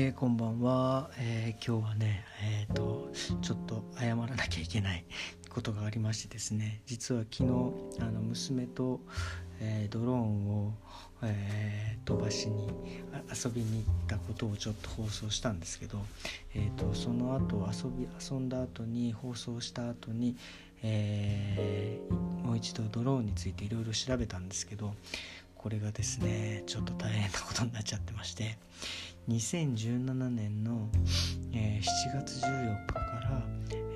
えー、こんばんは、えー、今日はね、えーと、ちょっと謝らなきゃいけないことがありましてですね。実は昨日あの娘と、えー、ドローンを、え飛ばしに遊びに行ったことをちょっと放送したんですけど、えーと、その後遊び遊んだ後に放送した後に、えもう一度ドローンについていろいろ調べたんですけどこれがですねちょっと大変なことになっちゃってまして2017年の、えー、7月14日から、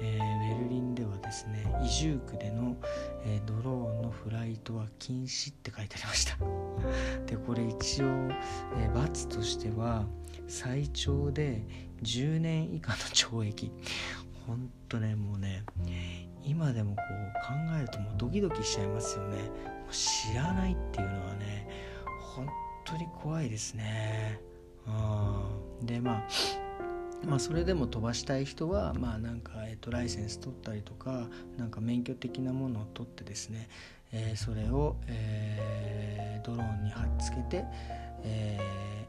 えー、ベルリンではですね移住区での、えー、ドローンのフライトは禁止って書いてありました。でこれ一応、え、罰としては最長で10年以下の懲役。ほんとねもうね今でもこう考えるともうドキドキしちゃいますよね。知らないっていうのはね本当に怖いですね。でまあまあ、それでも飛ばしたい人は、まあなんかえー、とライセンス取ったりとかなんか免許的なものを取ってですね、えー、それを、えー、ドローンに貼っつけて、え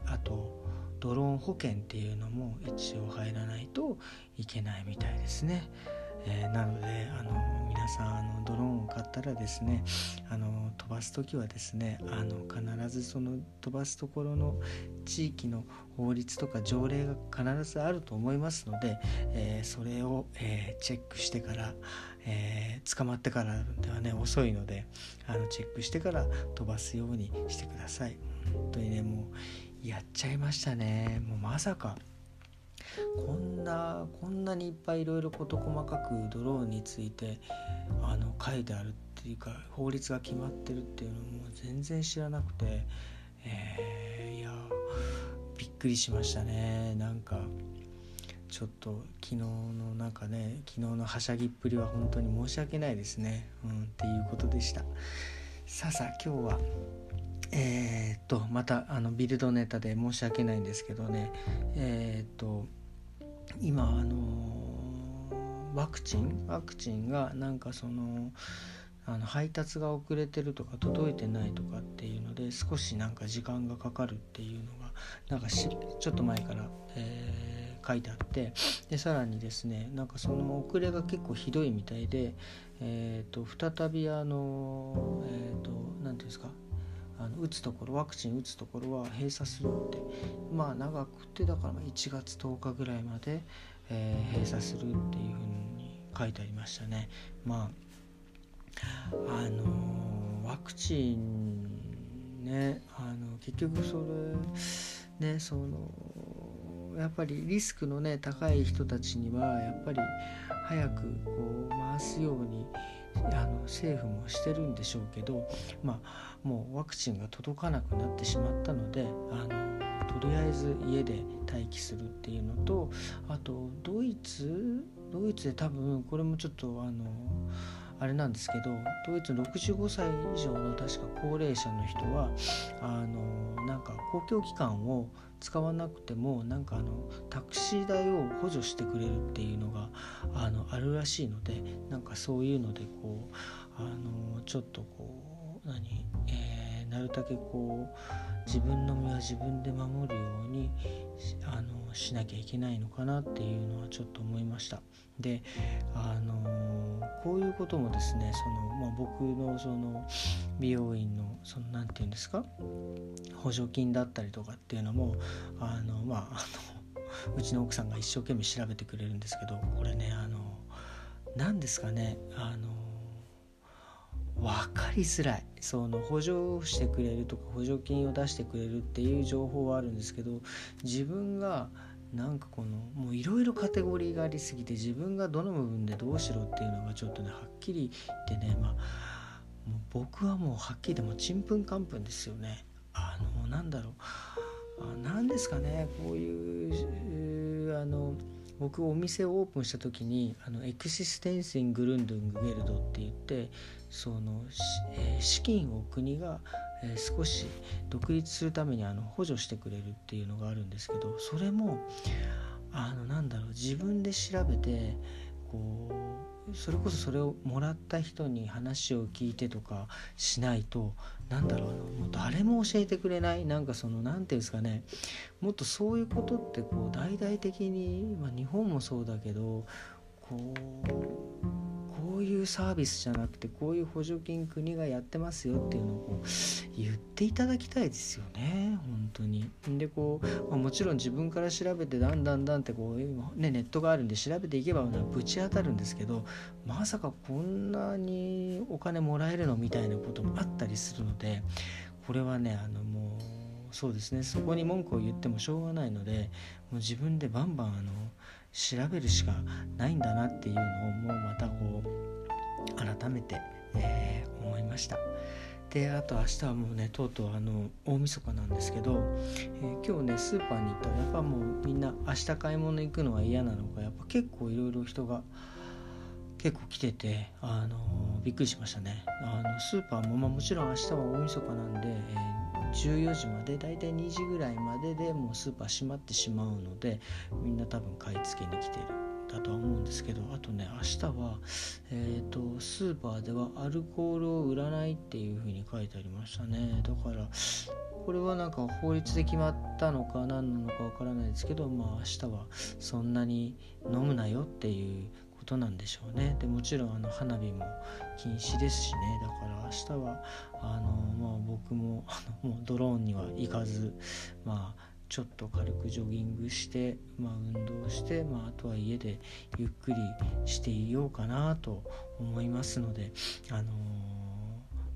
ー、あとドローン保険っていうのも一応入らないといけないみたいですね。えー、なのであの皆さんあのドローンを買ったらですねあの飛ばす時はですねあの必ずその飛ばすところの地域の法律とか条例が必ずあると思いますので、えー、それを、えー、チェックしてから、え捕まってからではね遅いのであのチェックしてから飛ばすようにしてください。本当にねもうやっちゃいましたねもうまさかこんなこんなにいっぱいいろいろ事細かくドローンについてあの書いてあるっていうか法律が決まってるっていうのも全然知らなくて、えー、いやびっくりしましたね。なんかちょっと昨日のなんかね昨日のはしゃぎっぷりは本当に申し訳ないですね、うん、っていうことでした。さあさあ今日はえー、っとまたあのビルドネタで申し訳ないんですけどね。えー、っと今あのワクチン？ワクチンがなんかそのあの配達が遅れてるとか届いてないとかっていうので少しなんか時間がかかるっていうのがなんかしちょっと前から、えー、書いてあってでさらにですねなんかその遅れが結構ひどいみたいで、えーと、再びあのえっ、ー、と何ていうんですか？あの打つところワクチン打つところは閉鎖するって。まあ長くてだから1月10日ぐらいまで、えー、閉鎖するっていうふうに書いてありましたね。まああのー、ワクチンねあの結局それねそのやっぱりリスクのね高い人たちにはやっぱり早くこう回すようにあの政府もしてるんでしょうけどまあもうワクチンが届かなくなってしまったのであのとりあえず家で待機するっていうのとあとドイツ？ドイツで多分これもちょっとあのあれなんですけどドイツ65歳以上の確か高齢者の人はあのなんか公共機関を使わなくてもなんかあのタクシー代を補助してくれるっていうのがあのあるらしいのでなんかそういうのでこうあのちょっとこう何なるだけこう自分の身は自分で守るようにあのしなきゃいけないのかなっていうのはちょっと思いました。であのこういうこともですねその、まあ、僕のその美容院のその何て言うんですか補助金だったりとかっていうのもあのまああの うちの奥さんが一生懸命調べてくれるんですけどこれねあの何ですかねあの分かりづらいその補助してくれるとか補助金を出してくれるっていう情報はあるんですけど自分がなんかこのもういろいろカテゴリーがありすぎて自分がどの部分でどうしろっていうのがちょっとねはっきり言ってねまあもう僕はもうはっきりでもちんぷんかんぷんですよね。あのなんだろうあ何ですかねこういう僕お店をオープンした時にあのエクシステンシングルンドゥングゲルドって言ってその、えー、資金を国が、えー、少し独立するためにあの補助してくれるっていうのがあるんですけどそれもあのなんだろう自分で調べてこそれこそそれをもらった人に話を聞いてとかしないとなんだろうあのもう誰も教えてくれない？なんかその何て言うんですかね。もっとそういうことってこう大々的に、まあ、日本もそうだけどこうこういうサービスじゃなくてこういう補助金国がやってますよっていうのを言っていただきたいですよね当に。でこう、まあ、もちろん自分から調べてだんだんだんってこう、ね、ネットがあるんで調べていけばぶち当たるんですけどまさかこんなにお金もらえるのみたいなこともあったりするのでこれはねあのもうそうですねそこに文句を言ってもしょうがないのでもう自分でバンバンあの調べるしかないんだなっていうのをもうまたこう改めて、えー、思いましたであと明日はもうねとうとうあの大晦日なんですけど、えー、今日ねスーパーに行ったらやっぱもうみんな明日買い物行くのは嫌なのかやっぱ結構いろいろ人が結構来てて、あのびっくりしましたね。あのスーパーも、まあ、もちろん明日は大晦日なんで、えー、14時までだいたい2時ぐらいまででもうスーパー閉まってしまうのでみんな多分買い付けに来てる。だとは思ですけどあとね明日は、えーと、スーパーではアルコールを売らないっていう風に書いてありましたね。だからこれはなんか法律で決まったのか何なのかわからないですけどまあ明日はそんなに飲むなよっていうことなんでしょうね。でもちろんあの花火も禁止ですしね。だから明日はあの、まあ、僕もあのもうドローンには行かずまあちょっと軽くジョギングして、まあ、運動して、まあ、あとは家でゆっくりしていようかなと思いますので、あの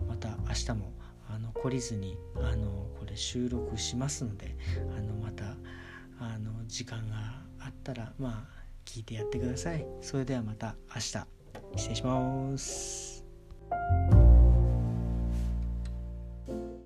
ー、また明日もあの懲りずに、あのこれ収録しますのであのまたあの時間があったらまあ聞いてやってください。それではまた明日。失礼します。